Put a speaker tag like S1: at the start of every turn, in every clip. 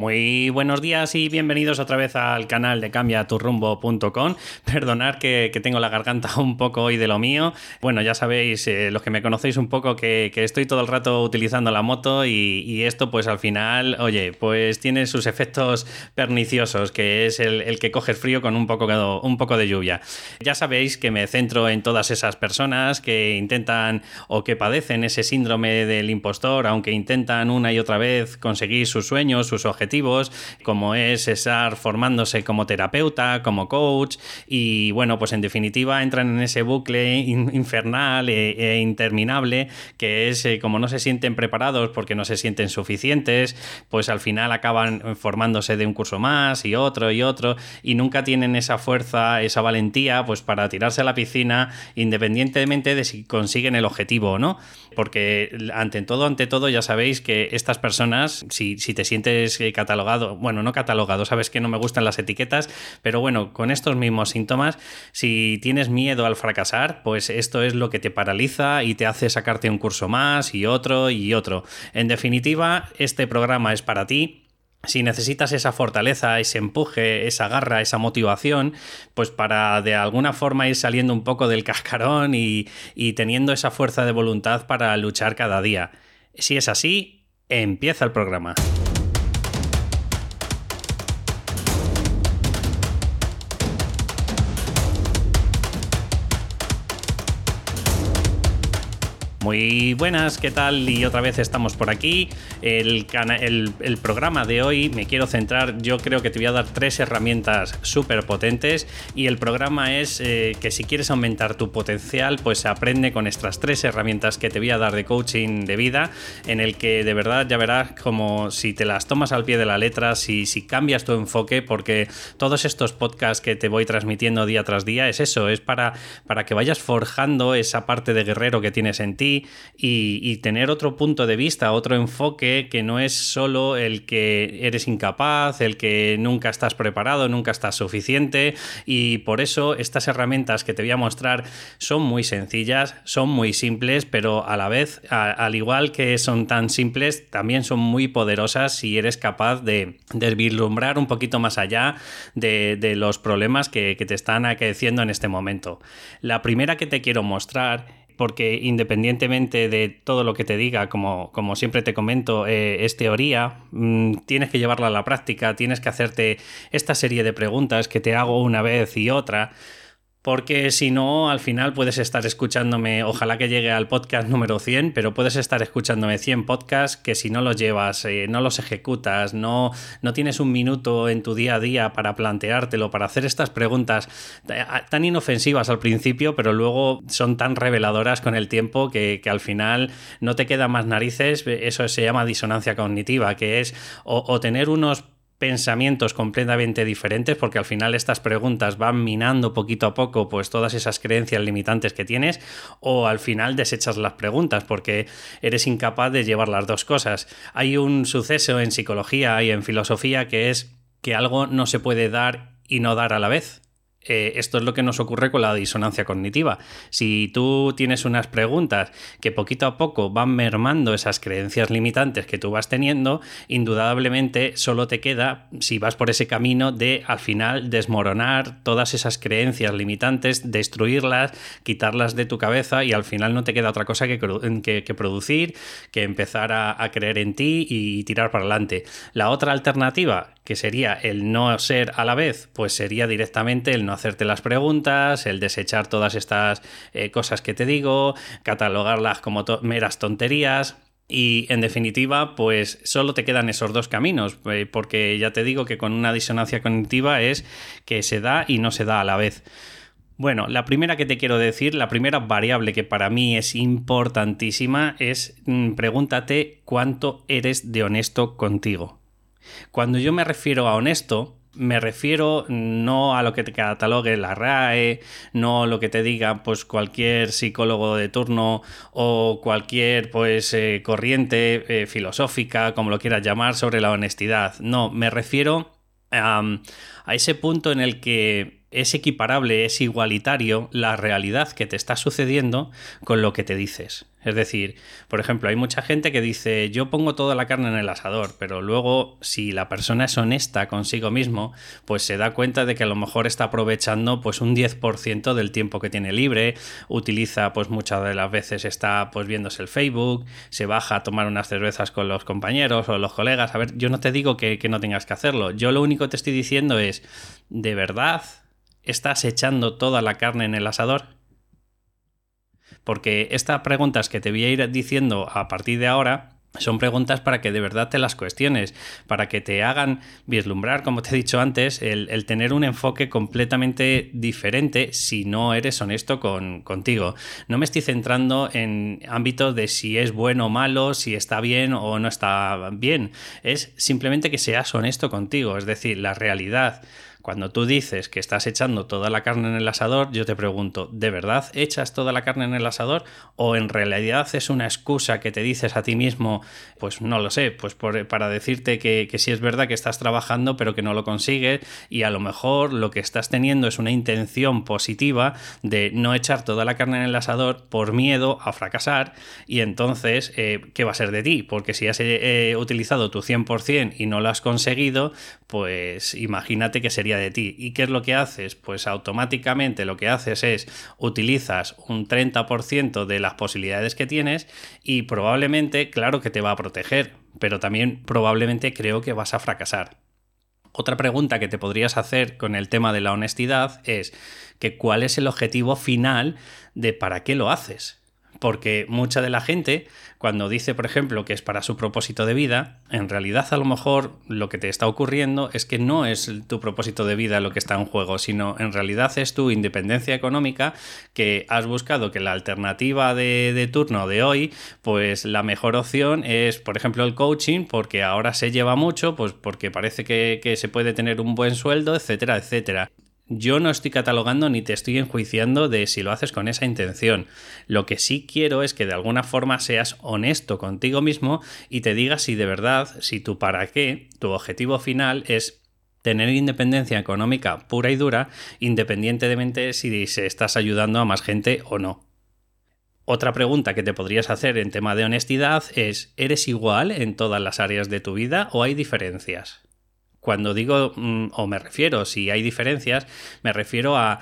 S1: Muy buenos días y bienvenidos otra vez al canal de cambiaturrumbo.com. Perdonad que, tengo la garganta un poco hoy de lo mío. Bueno, ya sabéis, eh, los que me conocéis un poco, que, estoy todo el rato utilizando la moto y, esto pues al final, oye, pues tiene sus efectos perniciosos, que es el, que coges frío con un poco, un poco de lluvia. Ya sabéis que me centro en todas esas personas que intentan o que padecen ese síndrome del impostor, aunque intentan una y otra vez conseguir sus sueños, sus objetivos como es estar formándose como terapeuta, como coach, y bueno, pues en definitiva entran en ese bucle infernal e, e, interminable que es eh, como no se sienten preparados porque no se sienten suficientes, pues al final acaban formándose de un curso más y otro y otro, y nunca tienen esa fuerza, esa valentía, pues para tirarse a la piscina, independientemente de si consiguen el objetivo o no. Porque ante todo, ante todo, ya sabéis que estas personas, si, si te sientes catalogado, bueno, no catalogado, sabes que no me gustan las etiquetas, pero bueno, con estos mismos síntomas, si tienes miedo al fracasar, pues esto es lo que te paraliza y te hace sacarte un curso más y otro y otro. En definitiva, este programa es para ti si necesitas esa fortaleza, ese empuje, esa garra, esa motivación, pues para de alguna forma ir saliendo un poco del cascarón y, y, teniendo esa fuerza de voluntad para luchar cada día. Si es así, empieza el programa. Muy buenas, ¿qué tal? Y otra vez estamos por aquí. El, programa de hoy me quiero centrar, yo creo que te voy a dar tres herramientas súper potentes y el programa es eh, que si quieres aumentar tu potencial, pues aprende con estas tres herramientas que te voy a dar de coaching de vida, en el que de verdad ya verás como si te las tomas al pie de la letra, si, si cambias tu enfoque, porque todos estos podcasts que te voy transmitiendo día tras día es eso, es para, para que vayas forjando esa parte de guerrero que tienes en ti y, tener otro punto de vista, otro enfoque que no es solo el que eres incapaz, el que nunca estás preparado, nunca estás suficiente y por eso estas herramientas que te voy a mostrar son muy sencillas, son muy simples, pero a la vez, al igual que son tan simples, también son muy poderosas si eres capaz de, desvislumbrar un poquito más allá de, los problemas que, que te están acaeciendo en este momento. La primera que te quiero mostrar porque independientemente de todo lo que te diga, como, como siempre te comento, eh, es teoría, mm, tienes que llevarla a la práctica, tienes que hacerte esta serie de preguntas que te hago una vez y otra porque si no, al final puedes estar escuchándome, ojalá que llegue al podcast número 100, pero puedes estar escuchándome 100 podcasts que si no los llevas, eh, no los ejecutas, no, no tienes un minuto en tu día a día para planteártelo, para hacer estas preguntas tan inofensivas al principio, pero luego son tan reveladoras con el tiempo que, al final no te queda más narices, eso se llama disonancia cognitiva, que es o tener unos pensamientos completamente diferentes porque al final estas preguntas van minando poquito a poco pues todas esas creencias limitantes que tienes o al final desechas las preguntas porque eres incapaz de llevar las dos cosas. Hay un suceso en psicología y en filosofía que es que algo no se puede dar y no dar a la vez. Eh, esto es lo que nos ocurre con la disonancia cognitiva. Si tú tienes unas preguntas que poquito a poco van mermando esas creencias limitantes que tú vas teniendo, indudablemente solo te queda, si vas por ese camino, de al final desmoronar todas esas creencias limitantes, destruirlas, quitarlas de tu cabeza y al final no te queda otra cosa que, que, producir, que empezar a, a creer en ti y tirar para adelante. La otra alternativa, que sería el no ser a la vez, pues sería directamente el no hacerte las preguntas, el desechar todas estas eh, cosas que te digo, catalogarlas como meras tonterías. Y en definitiva, pues solo te quedan esos dos caminos, eh, porque ya te digo que con una disonancia cognitiva es que se da y no se da a la vez. Bueno, la primera que te quiero decir, la primera variable que para mí es importantísima es mm, pregúntate cuánto eres de honesto contigo. Cuando yo me refiero a honesto, me refiero no a lo que te catalogue la RAE, no a lo que te diga pues cualquier psicólogo de turno o cualquier pues eh, corriente eh, filosófica, como lo quieras llamar, sobre la honestidad. No, me refiero a ese punto en el que es equiparable, es igualitario la realidad que te está sucediendo con lo que te dices. Es decir, por ejemplo, hay mucha gente que dice yo pongo toda la carne en el asador, pero luego si la persona es honesta consigo mismo, pues se da cuenta de que a lo mejor está aprovechando pues un 10% del tiempo que tiene libre, utiliza pues muchas de las veces está pues viéndose el Facebook, se baja a tomar unas cervezas con los compañeros o los colegas. A ver, yo no te digo que, que no tengas que hacerlo, yo lo único que te estoy diciendo es, ¿de verdad ¿Estás echando toda la carne en el asador? Porque estas preguntas que te voy a ir diciendo a partir de ahora son preguntas para que de verdad te las cuestiones, para que te hagan vislumbrar, como te he dicho antes, el, tener un enfoque completamente diferente si no eres honesto con, contigo. No me estoy centrando en ámbitos de si es bueno o malo, si está bien o no está bien. Es simplemente que seas honesto contigo, es decir, la realidad cuando tú dices que estás echando toda la carne en el asador, yo te pregunto, ¿de verdad echas toda la carne en el asador? ¿O en realidad es una excusa que te dices a ti mismo, pues no lo sé, pues para decirte que, sí es verdad que estás trabajando pero que no lo consigues y a lo mejor lo que estás teniendo es una intención positiva de no echar toda la carne en el asador por miedo a fracasar y entonces, eh, ¿qué va a ser de ti? Porque si has eh, utilizado tu 100% y no lo has conseguido, pues imagínate que sería de ti. ¿Y qué es lo que haces? Pues automáticamente lo que haces es utilizas un 30% de las posibilidades que tienes y probablemente, claro que te va a proteger, pero también probablemente creo que vas a fracasar. Otra pregunta que te podrías hacer con el tema de la honestidad es que cuál es el objetivo final de para qué lo haces porque mucha de la gente, cuando dice, por ejemplo, que es para su propósito de vida, en realidad a lo mejor lo que te está ocurriendo es que no es tu propósito de vida lo que está en juego, sino en realidad es tu independencia económica que has buscado que la alternativa de, turno de hoy, pues la mejor opción es, por ejemplo, el coaching, porque ahora se lleva mucho, pues porque parece que, se puede tener un buen sueldo, etcétera, etcétera. Yo no estoy catalogando ni te estoy enjuiciando de si lo haces con esa intención. Lo que sí quiero es que de alguna forma seas honesto contigo mismo y te digas si de verdad, si tu para qué, tu objetivo final es tener independencia económica pura y dura, independientemente si se estás ayudando a más gente o no. Otra pregunta que te podrías hacer en tema de honestidad es, ¿eres igual en todas las áreas de tu vida o hay diferencias? Cuando digo, mm, o me refiero, si hay diferencias, me refiero a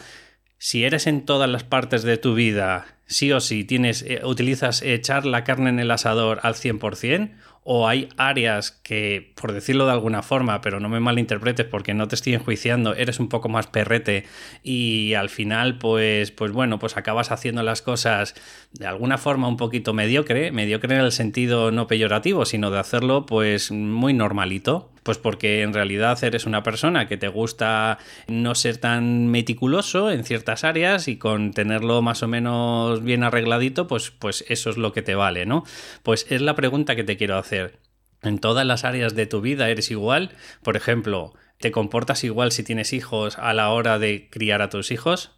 S1: si eres en todas las partes de tu vida, sí o sí, tienes, eh, utilizas echar la carne en el asador al 100%, o hay áreas que, por decirlo de alguna forma, pero no me malinterpretes porque no te estoy enjuiciando, eres un poco más perrete y al final, pues, pues bueno, pues acabas haciendo las cosas de alguna forma un poquito mediocre, mediocre en el sentido no peyorativo, sino de hacerlo pues muy normalito. Pues porque en realidad eres una persona que te gusta no ser tan meticuloso en ciertas áreas y con tenerlo más o menos bien arregladito, pues, pues eso es lo que te vale, ¿no? Pues es la pregunta que te quiero hacer. ¿En todas las áreas de tu vida eres igual? Por ejemplo, ¿te comportas igual si tienes hijos a la hora de criar a tus hijos?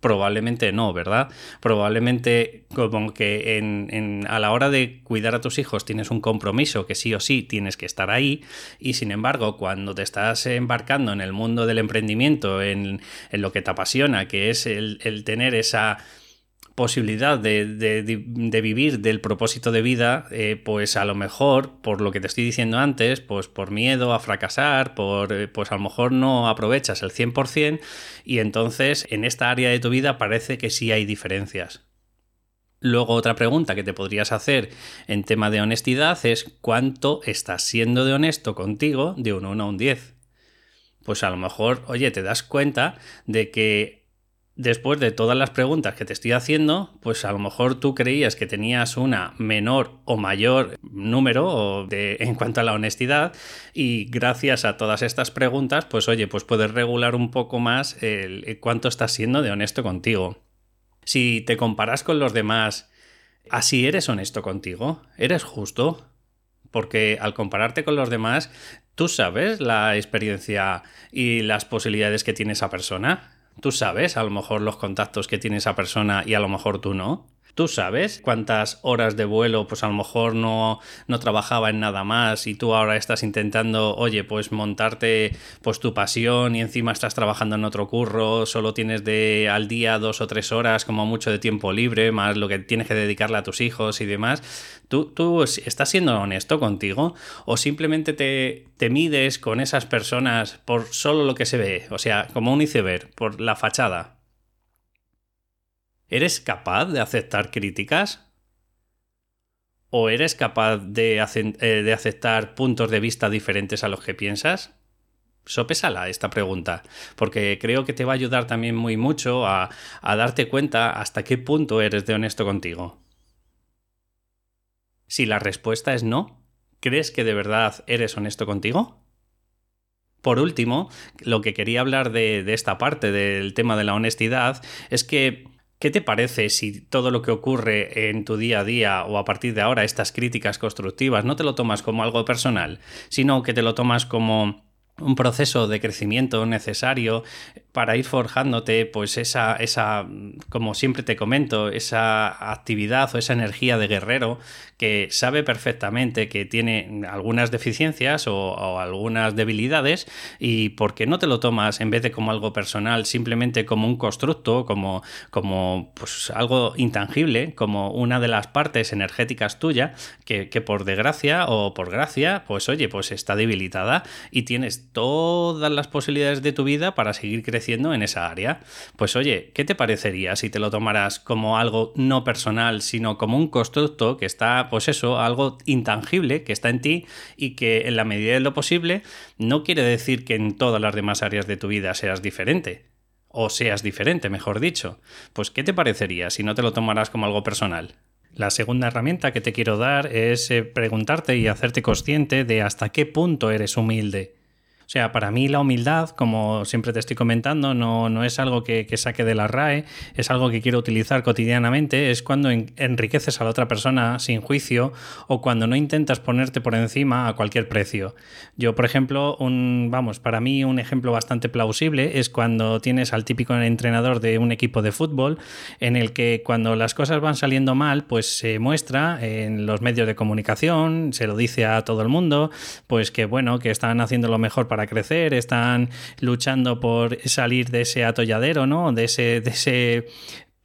S1: Probablemente no, ¿verdad? Probablemente como que en, a la hora de cuidar a tus hijos tienes un compromiso que sí o sí tienes que estar ahí y sin embargo cuando te estás embarcando en el mundo del emprendimiento, en, lo que te apasiona, que es el tener esa posibilidad de, vivir del propósito de vida, eh, pues a lo mejor, por lo que te estoy diciendo antes, pues por miedo a fracasar, por, eh, pues a lo mejor no aprovechas el 100% y entonces en esta área de tu vida parece que sí hay diferencias. Luego otra pregunta que te podrías hacer en tema de honestidad es ¿cuánto estás siendo de honesto contigo de un 1 a un 10? Pues a lo mejor, oye, te das cuenta de que después de todas las preguntas que te estoy haciendo, pues a lo mejor tú creías que tenías una menor o mayor número de, en cuanto a la honestidad y gracias a todas estas preguntas, pues oye, pues puedes regular un poco más el, cuánto estás siendo de honesto contigo. Si te comparas con los demás, ¿así eres honesto contigo? ¿Eres justo? Porque al compararte con los demás, tú sabes la experiencia y las posibilidades que tiene esa persona. Tú sabes a lo mejor los contactos que tiene esa persona y a lo mejor tú no. ¿Tú sabes cuántas horas de vuelo, pues a lo mejor no, no trabajaba en nada más y tú ahora estás intentando, oye, pues montarte pues tu pasión y encima estás trabajando en otro curro, solo tienes de al día dos o tres horas como mucho de tiempo libre, más lo que tienes que dedicarle a tus hijos y demás? ¿Tú, tú estás siendo honesto contigo o simplemente te, te mides con esas personas por solo lo que se ve? O sea, como un iceberg, por la fachada. ¿Eres capaz de aceptar críticas? ¿O eres capaz de, eh, aceptar puntos de vista diferentes a los que piensas? Sopésala esta pregunta, porque creo que te va a ayudar también muy mucho a, a darte cuenta hasta qué punto eres de honesto contigo. Si la respuesta es no, ¿crees que de verdad eres honesto contigo? Por último, lo que quería hablar de, de esta parte del tema de la honestidad es que ¿Qué te parece si todo lo que ocurre en tu día a día o a partir de ahora, estas críticas constructivas, no te lo tomas como algo personal, sino que te lo tomas como un proceso de crecimiento necesario para ir forjándote pues esa, esa, como siempre te comento, esa actividad o esa energía de guerrero que sabe perfectamente que tiene algunas deficiencias o, algunas debilidades y porque no te lo tomas en vez de como algo personal, simplemente como un constructo, como, como pues algo intangible, como una de las partes energéticas tuya que, que por desgracia o por gracia, pues oye, pues está debilitada y tienes todas las posibilidades de tu vida para seguir creciendo en esa área. Pues oye, ¿qué te parecería si te lo tomaras como algo no personal, sino como un constructo que está, pues eso, algo intangible que está en ti y que en la medida de lo posible no quiere decir que en todas las demás áreas de tu vida seas diferente? O seas diferente, mejor dicho. Pues ¿qué te parecería si no te lo tomaras como algo personal? La segunda herramienta que te quiero dar es eh, preguntarte y hacerte consciente de hasta qué punto eres humilde. O sea, para mí la humildad, como siempre te estoy comentando, no, no es algo que, saque de la RAE, es algo que quiero utilizar cotidianamente, es cuando enriqueces a la otra persona sin juicio o cuando no intentas ponerte por encima a cualquier precio. Yo, por ejemplo, un, vamos, para mí un ejemplo bastante plausible es cuando tienes al típico entrenador de un equipo de fútbol en el que cuando las cosas van saliendo mal, pues se muestra en los medios de comunicación, se lo dice a todo el mundo, pues que bueno, que están haciendo lo mejor para para crecer, están luchando por salir de ese atolladero, ¿no? De ese, de ese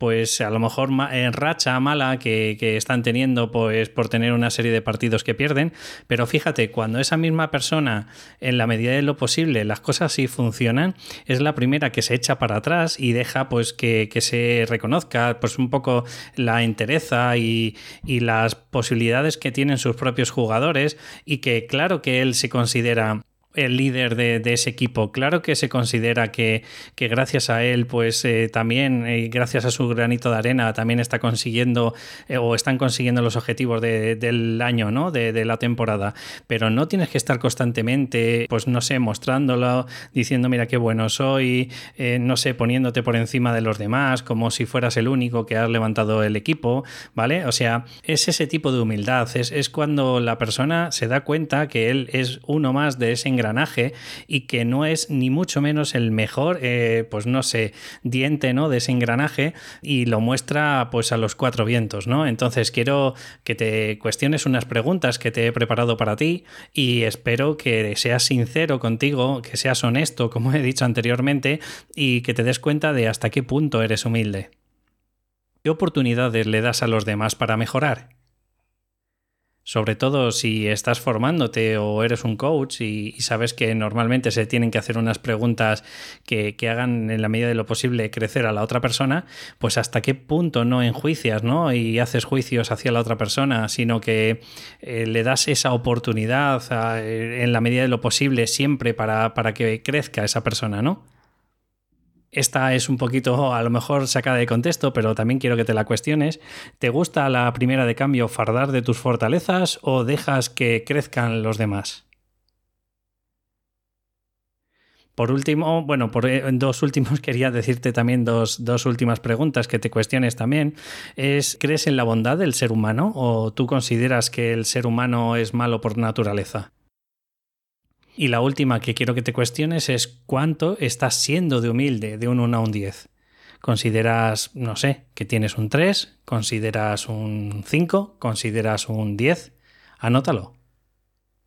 S1: pues a lo mejor en racha mala que, están teniendo pues por tener una serie de partidos que pierden, pero fíjate, cuando esa misma persona en la medida de lo posible las cosas sí funcionan, es la primera que se echa para atrás y deja pues que, se reconozca pues un poco la entereza y las posibilidades que tienen sus propios jugadores y que claro que él se considera el líder de, ese equipo. Claro que se considera que, gracias a él, pues eh, también, eh, gracias a su granito de arena, también está consiguiendo eh, o están consiguiendo los objetivos del año, ¿no? De, la temporada. Pero no tienes que estar constantemente, pues no sé, mostrándolo, diciendo, mira qué bueno soy, no sé, poniéndote por encima de los demás, como si fueras el único que has levantado el equipo, ¿vale? O sea, es ese tipo de humildad, es, es cuando la persona se da cuenta que él es uno más de ese engranaje y que no es ni mucho menos el mejor, eh, pues no sé, diente ¿no? de ese engranaje y lo muestra pues a los cuatro vientos, ¿no? Entonces quiero que te cuestiones unas preguntas que te he preparado para ti y espero que seas sincero contigo, que seas honesto, como he dicho anteriormente, y que te des cuenta de hasta qué punto eres humilde. ¿Qué oportunidades le das a los demás para mejorar? Sobre todo si estás formándote o eres un coach y, sabes que normalmente se tienen que hacer unas preguntas que, hagan en la medida de lo posible crecer a la otra persona, pues hasta qué punto no enjuicias ¿no? y haces juicios hacia la otra persona, sino que eh, le das esa oportunidad eh, en la medida de lo posible siempre para, para que crezca esa persona, ¿no? Esta es un poquito a lo mejor sacada de contexto, pero también quiero que te la cuestiones. ¿Te gusta la primera de cambio fardar de tus fortalezas o dejas que crezcan los demás? Por último, bueno, por eh, dos últimos quería decirte también dos, dos, últimas preguntas que te cuestiones también. Es, ¿crees en la bondad del ser humano o tú consideras que el ser humano es malo por naturaleza? Y la última que quiero que te cuestiones es cuánto estás siendo de humilde de un 1 a un 10. ¿Consideras, no sé, que tienes un 3? ¿Consideras un 5? ¿Consideras un 10? Anótalo.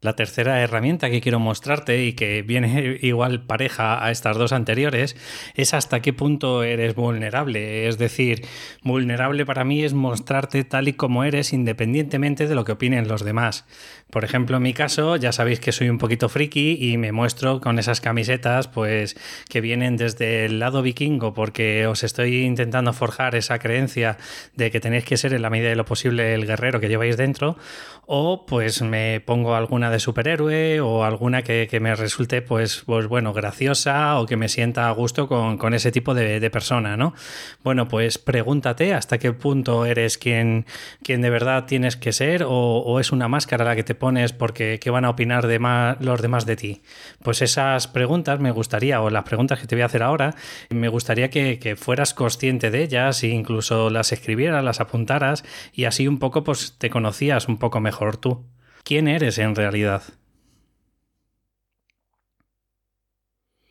S1: La tercera herramienta que quiero mostrarte y que viene igual pareja a estas dos anteriores es hasta qué punto eres vulnerable. Es decir, vulnerable para mí es mostrarte tal y como eres independientemente de lo que opinen los demás. Por ejemplo, en mi caso, ya sabéis que soy un poquito friki y me muestro con esas camisetas pues que vienen desde el lado vikingo porque os estoy intentando forjar esa creencia de que tenéis que ser en la medida de lo posible el guerrero que lleváis dentro o pues me pongo alguna de superhéroe o alguna que, me resulte, pues, pues, bueno, graciosa o que me sienta a gusto con, ese tipo de, persona, ¿no? Bueno, pues pregúntate hasta qué punto eres quien, de verdad tienes que ser o, es una máscara la que te pones porque qué van a opinar de los demás de ti. Pues esas preguntas me gustaría, o las preguntas que te voy a hacer ahora, me gustaría que, que fueras consciente de ellas e incluso las escribieras, las apuntaras y así un poco pues te conocías un poco mejor tú. ¿Quién eres en realidad?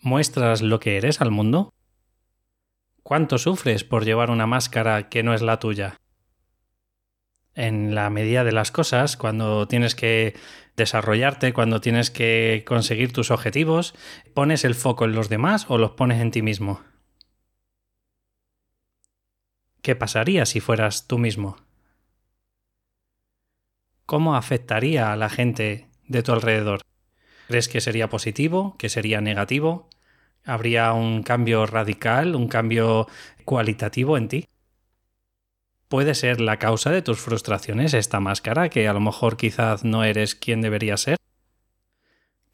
S1: ¿Muestras lo que eres al mundo? ¿Cuánto sufres por llevar una máscara que no es la tuya? En la medida de las cosas, cuando tienes que desarrollarte, cuando tienes que conseguir tus objetivos, ¿pones el foco en los demás o los pones en ti mismo? ¿Qué pasaría si fueras tú mismo? ¿Cómo afectaría a la gente de tu alrededor? ¿Crees que sería positivo? ¿Que sería negativo? ¿Habría un cambio radical, un cambio cualitativo en ti? ¿Puede ser la causa de tus frustraciones esta máscara, que a lo mejor quizás no eres quien deberías ser?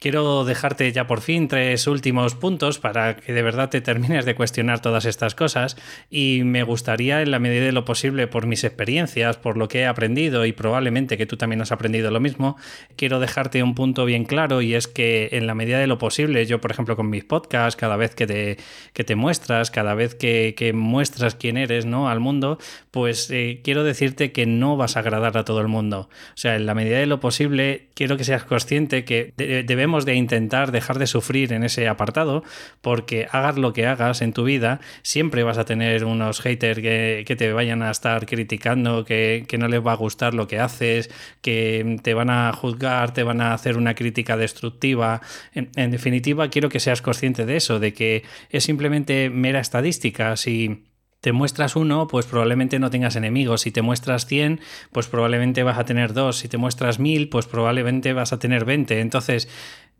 S1: Quiero dejarte ya por fin tres últimos puntos para que de verdad te termines de cuestionar todas estas cosas y me gustaría en la medida de lo posible por mis experiencias, por lo que he aprendido y probablemente que tú también has aprendido lo mismo, quiero dejarte un punto bien claro y es que en la medida de lo posible, yo por ejemplo con mis podcasts, cada vez que te, que te muestras, cada vez que, que, muestras quién eres ¿no? al mundo, pues eh, quiero decirte que no vas a agradar a todo el mundo. O sea, en la medida de lo posible, quiero que seas consciente que debemos de intentar dejar de sufrir en ese apartado, porque hagas lo que hagas en tu vida, siempre vas a tener unos haters que, te vayan a estar criticando, que, no les va a gustar lo que haces, que te van a juzgar, te van a hacer una crítica destructiva. En, en definitiva, quiero que seas consciente de eso, de que es simplemente mera estadística. Si te muestras uno, pues probablemente no tengas enemigos. Si te muestras 100, pues probablemente vas a tener dos. Si te muestras 1000, pues probablemente vas a tener 20. Entonces,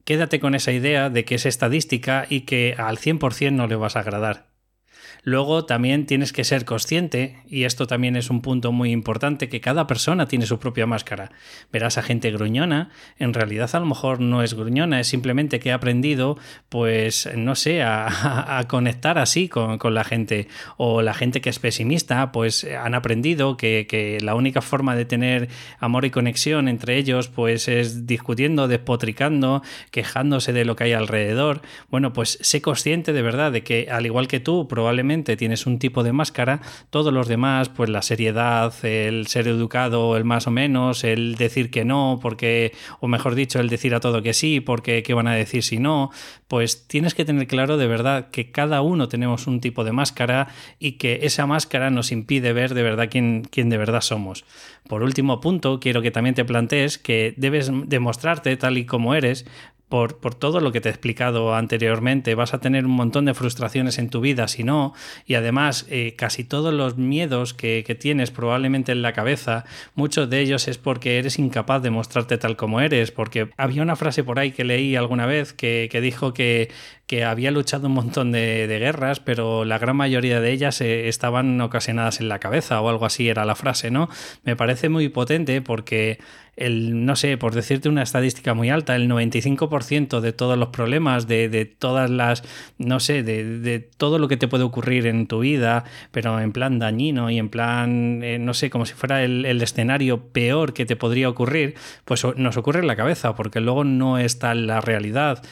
S1: quédate con esa idea de que es estadística y que al 100% no le vas a agradar. Luego también tienes que ser consciente, y esto también es un punto muy importante, que cada persona tiene su propia máscara. Verás a gente gruñona, en realidad a lo mejor no es gruñona, es simplemente que ha aprendido, pues, no sé, a, conectar así con, la gente. O la gente que es pesimista, pues han aprendido que, que, la única forma de tener amor y conexión entre ellos, pues es discutiendo, despotricando, quejándose de lo que hay alrededor. Bueno, pues sé consciente de verdad de que, al igual que tú, probablemente tienes un tipo de máscara, todos los demás, pues la seriedad, el ser educado, el más o menos, el decir que no, porque, o mejor dicho, el decir a todo que sí, porque qué van a decir si no, pues tienes que tener claro de verdad que cada uno tenemos un tipo de máscara y que esa máscara nos impide ver de verdad quién, quién de verdad somos. Por último punto, quiero que también te plantees que debes demostrarte tal y como eres por, todo lo que te he explicado anteriormente. Vas a tener un montón de frustraciones en tu vida si no, y además eh, casi todos los miedos que, tienes probablemente en la cabeza, muchos de ellos es porque eres incapaz de mostrarte tal como eres, porque había una frase por ahí que leí alguna vez que, dijo que, que había luchado un montón de, guerras, pero la gran mayoría de ellas eh, estaban ocasionadas en la cabeza o algo así era la frase, ¿no? Me parece muy potente porque el, no sé, por decirte una estadística muy alta, el 95% de todos los problemas, de, todas las, no sé, de, todo lo que te puede ocurrir en tu vida, pero en plan dañino y en plan, eh, no sé, como si fuera el, el, escenario peor que te podría ocurrir, pues nos ocurre en la cabeza, porque luego no está la realidad.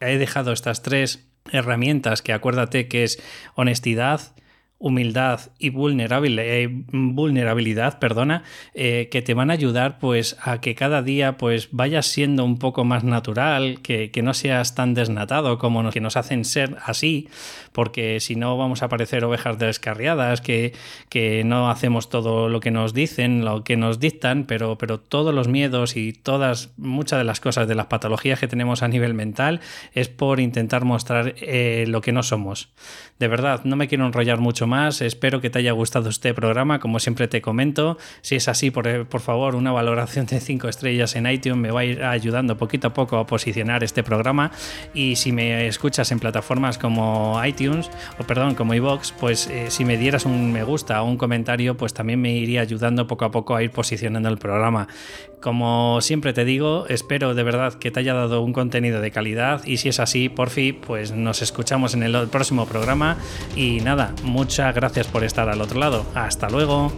S1: He dejado estas tres herramientas que acuérdate que es honestidad, humildad y eh, vulnerabilidad, perdona, eh, que te van a ayudar pues a que cada día pues vayas siendo un poco más natural, que, no seas tan desnatado como nos, que nos hacen ser así, porque si no vamos a parecer ovejas descarriadas, que, que no hacemos todo lo que nos dicen, lo que nos dictan, pero, pero todos los miedos y todas, muchas de las cosas de las patologías que tenemos a nivel mental es por intentar mostrar eh, lo que no somos. De verdad, no me quiero enrollar mucho más, espero que te haya gustado este programa, como siempre te comento, si es así, por, favor, una valoración de 5 estrellas en iTunes. Me va a ir ayudando poquito a poco a posicionar este programa. Y si me escuchas en plataformas como iTunes, o perdón, como iVoox, pues eh, si me dieras un me gusta o un comentario, pues también me iría ayudando poco a poco a ir posicionando el programa. Como siempre te digo, espero de verdad que te haya dado un contenido de calidad. Y si es así, por fin, pues nos escuchamos en el próximo programa. Y nada, muchas gracias por estar al otro lado. Hasta luego.